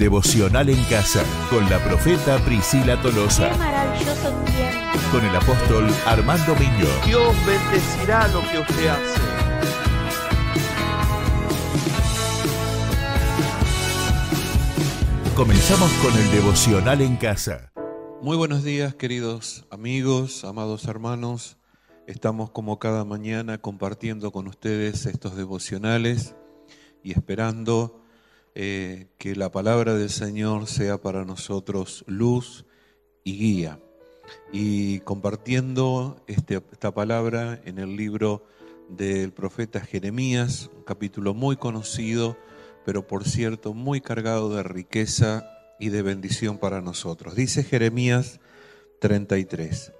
Devocional en Casa con la profeta Priscila Tolosa. Qué maravilloso tiempo. Con el apóstol Armando Miño. Dios bendecirá lo que usted hace. Comenzamos con el Devocional en Casa. Muy buenos días, queridos amigos, amados hermanos. Estamos como cada mañana compartiendo con ustedes estos devocionales y esperando eh, que la palabra del Señor sea para nosotros luz y guía. Y compartiendo este, esta palabra en el libro del profeta Jeremías, un capítulo muy conocido, pero por cierto muy cargado de riqueza y de bendición para nosotros. Dice Jeremías 33.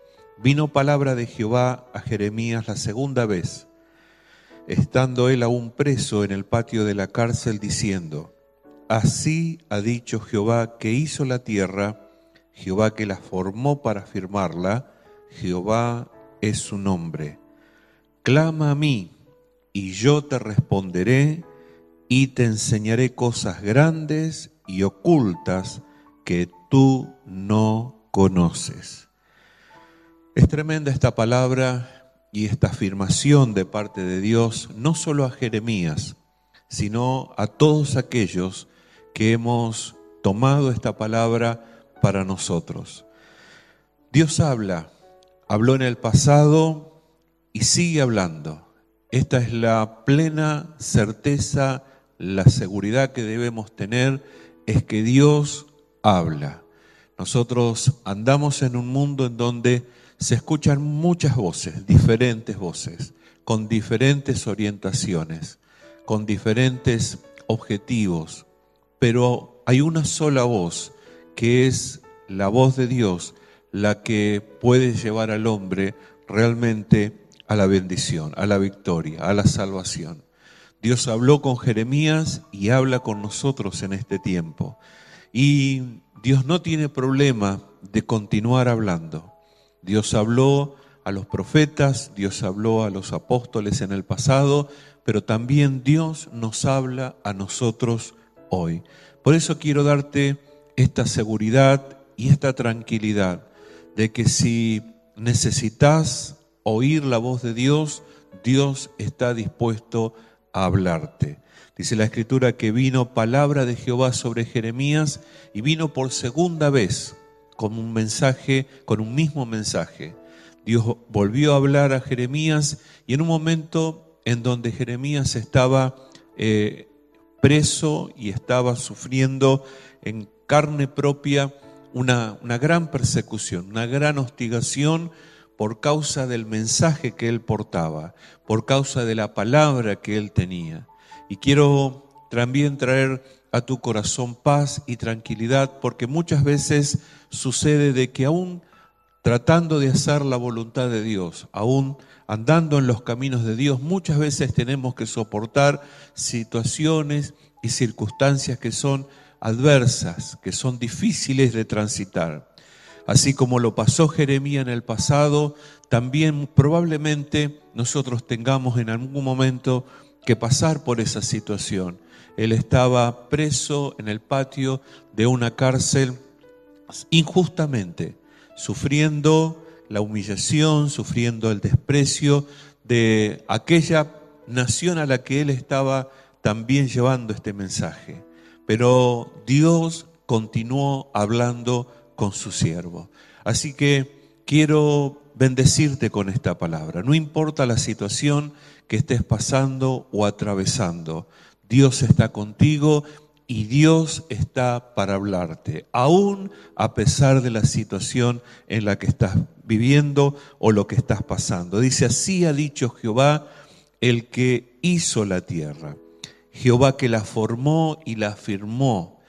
Vino palabra de Jehová a Jeremías la segunda vez, estando él aún preso en el patio de la cárcel, diciendo, Así ha dicho Jehová que hizo la tierra, Jehová que la formó para firmarla, Jehová es su nombre. Clama a mí, y yo te responderé, y te enseñaré cosas grandes y ocultas que tú no conoces. Es tremenda esta palabra y esta afirmación de parte de Dios, no solo a Jeremías, sino a todos aquellos que hemos tomado esta palabra para nosotros. Dios habla, habló en el pasado y sigue hablando. Esta es la plena certeza, la seguridad que debemos tener, es que Dios habla. Nosotros andamos en un mundo en donde se escuchan muchas voces, diferentes voces, con diferentes orientaciones, con diferentes objetivos, pero hay una sola voz, que es la voz de Dios, la que puede llevar al hombre realmente a la bendición, a la victoria, a la salvación. Dios habló con Jeremías y habla con nosotros en este tiempo. Y Dios no tiene problema de continuar hablando. Dios habló a los profetas, Dios habló a los apóstoles en el pasado, pero también Dios nos habla a nosotros hoy. Por eso quiero darte esta seguridad y esta tranquilidad de que si necesitas oír la voz de Dios, Dios está dispuesto a hablarte. Dice la escritura que vino palabra de Jehová sobre Jeremías y vino por segunda vez con un mensaje, con un mismo mensaje. Dios volvió a hablar a Jeremías y en un momento en donde Jeremías estaba eh, preso y estaba sufriendo en carne propia una, una gran persecución, una gran hostigación por causa del mensaje que él portaba, por causa de la palabra que él tenía. Y quiero también traer a tu corazón paz y tranquilidad, porque muchas veces sucede de que aún tratando de hacer la voluntad de Dios, aún andando en los caminos de Dios, muchas veces tenemos que soportar situaciones y circunstancias que son adversas, que son difíciles de transitar. Así como lo pasó Jeremías en el pasado, también probablemente nosotros tengamos en algún momento que pasar por esa situación. Él estaba preso en el patio de una cárcel injustamente, sufriendo la humillación, sufriendo el desprecio de aquella nación a la que él estaba también llevando este mensaje. Pero Dios continuó hablando con su siervo. Así que quiero bendecirte con esta palabra. No importa la situación que estés pasando o atravesando, Dios está contigo y Dios está para hablarte, aún a pesar de la situación en la que estás viviendo o lo que estás pasando. Dice, así ha dicho Jehová, el que hizo la tierra, Jehová que la formó y la firmó.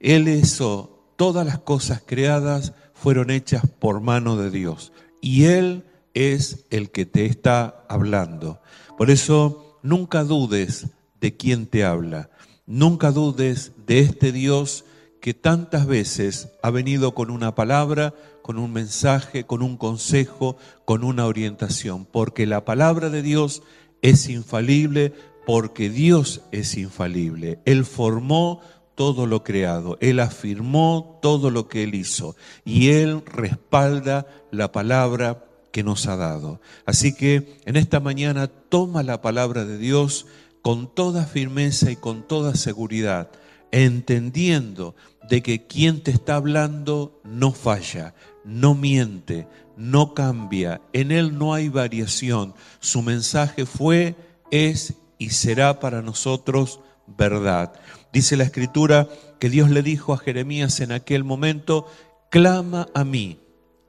Él hizo todas las cosas creadas fueron hechas por mano de Dios y Él es el que te está hablando. Por eso nunca dudes de quién te habla. Nunca dudes de este Dios que tantas veces ha venido con una palabra, con un mensaje, con un consejo, con una orientación, porque la palabra de Dios es infalible, porque Dios es infalible. Él formó todo lo creado, Él afirmó todo lo que Él hizo y Él respalda la palabra que nos ha dado. Así que en esta mañana toma la palabra de Dios con toda firmeza y con toda seguridad, entendiendo de que quien te está hablando no falla, no miente, no cambia, en Él no hay variación. Su mensaje fue, es y será para nosotros verdad. Dice la escritura que Dios le dijo a Jeremías en aquel momento, clama a mí,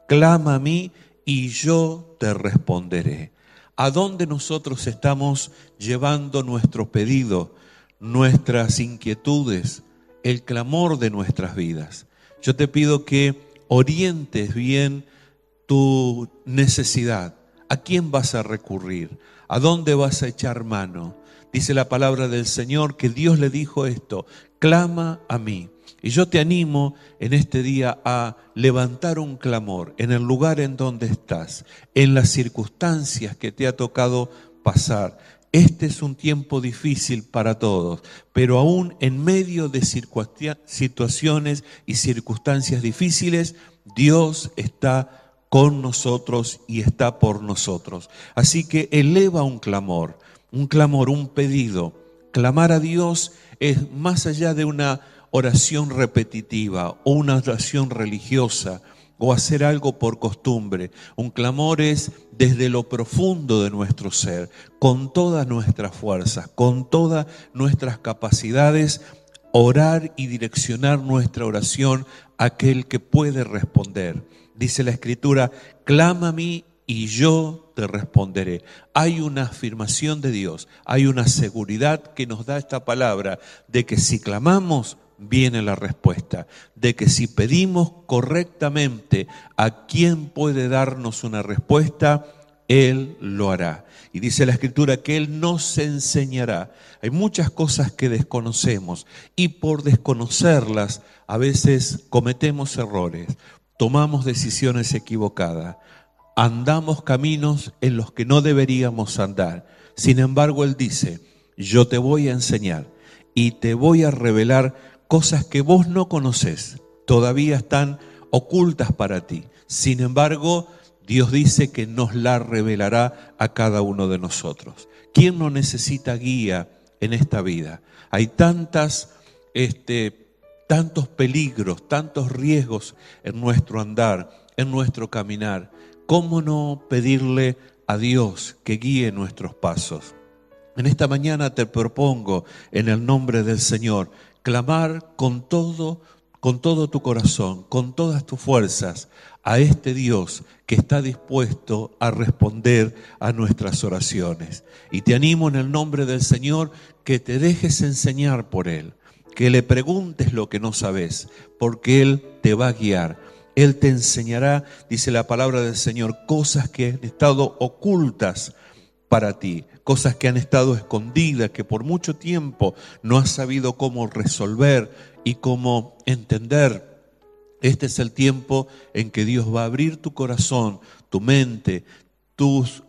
clama a mí y yo te responderé. ¿A dónde nosotros estamos llevando nuestro pedido, nuestras inquietudes, el clamor de nuestras vidas? Yo te pido que orientes bien tu necesidad. ¿A quién vas a recurrir? ¿A dónde vas a echar mano? Dice la palabra del Señor que Dios le dijo esto, clama a mí. Y yo te animo en este día a levantar un clamor en el lugar en donde estás, en las circunstancias que te ha tocado pasar. Este es un tiempo difícil para todos, pero aún en medio de situaciones y circunstancias difíciles, Dios está con nosotros y está por nosotros. Así que eleva un clamor, un clamor, un pedido. Clamar a Dios es más allá de una oración repetitiva o una oración religiosa o hacer algo por costumbre. Un clamor es desde lo profundo de nuestro ser, con todas nuestras fuerzas, con todas nuestras capacidades, orar y direccionar nuestra oración a aquel que puede responder. Dice la escritura, clama a mí y yo te responderé. Hay una afirmación de Dios, hay una seguridad que nos da esta palabra de que si clamamos, viene la respuesta, de que si pedimos correctamente a quien puede darnos una respuesta, Él lo hará. Y dice la Escritura que Él nos enseñará. Hay muchas cosas que desconocemos y por desconocerlas a veces cometemos errores, tomamos decisiones equivocadas andamos caminos en los que no deberíamos andar. Sin embargo, Él dice, yo te voy a enseñar y te voy a revelar cosas que vos no conoces, todavía están ocultas para ti. Sin embargo, Dios dice que nos la revelará a cada uno de nosotros. ¿Quién no necesita guía en esta vida? Hay tantas, este, tantos peligros, tantos riesgos en nuestro andar, en nuestro caminar. ¿cómo no pedirle a Dios que guíe nuestros pasos? En esta mañana te propongo, en el nombre del Señor, clamar con todo, con todo tu corazón, con todas tus fuerzas, a este Dios que está dispuesto a responder a nuestras oraciones. Y te animo en el nombre del Señor que te dejes enseñar por Él, que le preguntes lo que no sabes, porque Él te va a guiar él te enseñará, dice la palabra del Señor, cosas que han estado ocultas para ti, cosas que han estado escondidas, que por mucho tiempo no has sabido cómo resolver y cómo entender. Este es el tiempo en que Dios va a abrir tu corazón, tu mente,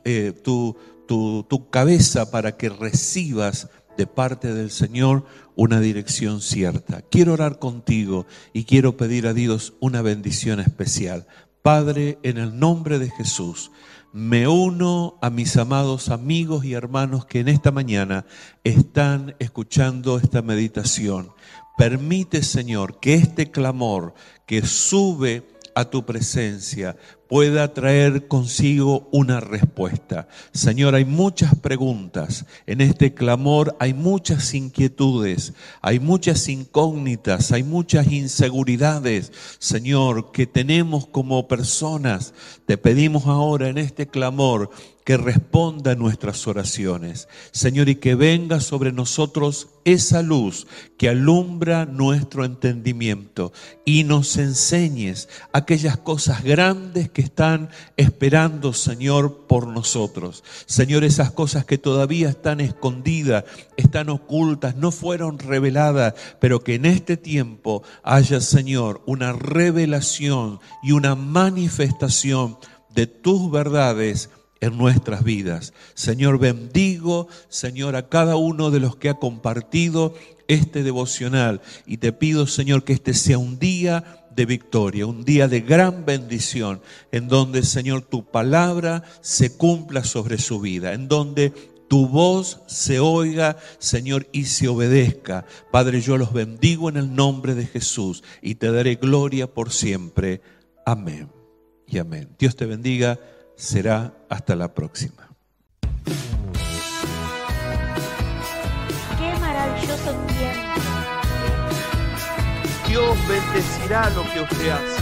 eh, tu, tu cabeza para que recibas de parte del Señor una dirección cierta. Quiero orar contigo y quiero pedir a Dios una bendición especial. Padre, en el nombre de Jesús, me uno a mis amados amigos y hermanos que en esta mañana están escuchando esta meditación. Permite, Señor, que este clamor que sube a tu presencia pueda traer consigo una respuesta. Señor, hay muchas preguntas. En este clamor hay muchas inquietudes, hay muchas incógnitas, hay muchas inseguridades, Señor, que tenemos como personas. Te pedimos ahora en este clamor que responda a nuestras oraciones. Señor, y que venga sobre nosotros esa luz que alumbra nuestro entendimiento y nos enseñes aquellas cosas grandes que están esperando, Señor, por nosotros. Señor, esas cosas que todavía están escondidas, están ocultas, no fueron reveladas, pero que en este tiempo haya, Señor, una revelación y una manifestación de tus verdades en nuestras vidas. Señor, bendigo, Señor, a cada uno de los que ha compartido este devocional y te pido, Señor, que este sea un día victoria, un día de gran bendición, en donde, Señor, tu palabra se cumpla sobre su vida, en donde tu voz se oiga, Señor, y se obedezca. Padre, yo los bendigo en el nombre de Jesús y te daré gloria por siempre. Amén y amén. Dios te bendiga. Será hasta la próxima. Qué maravilloso tiempo. Dios bendecirá lo que usted hace.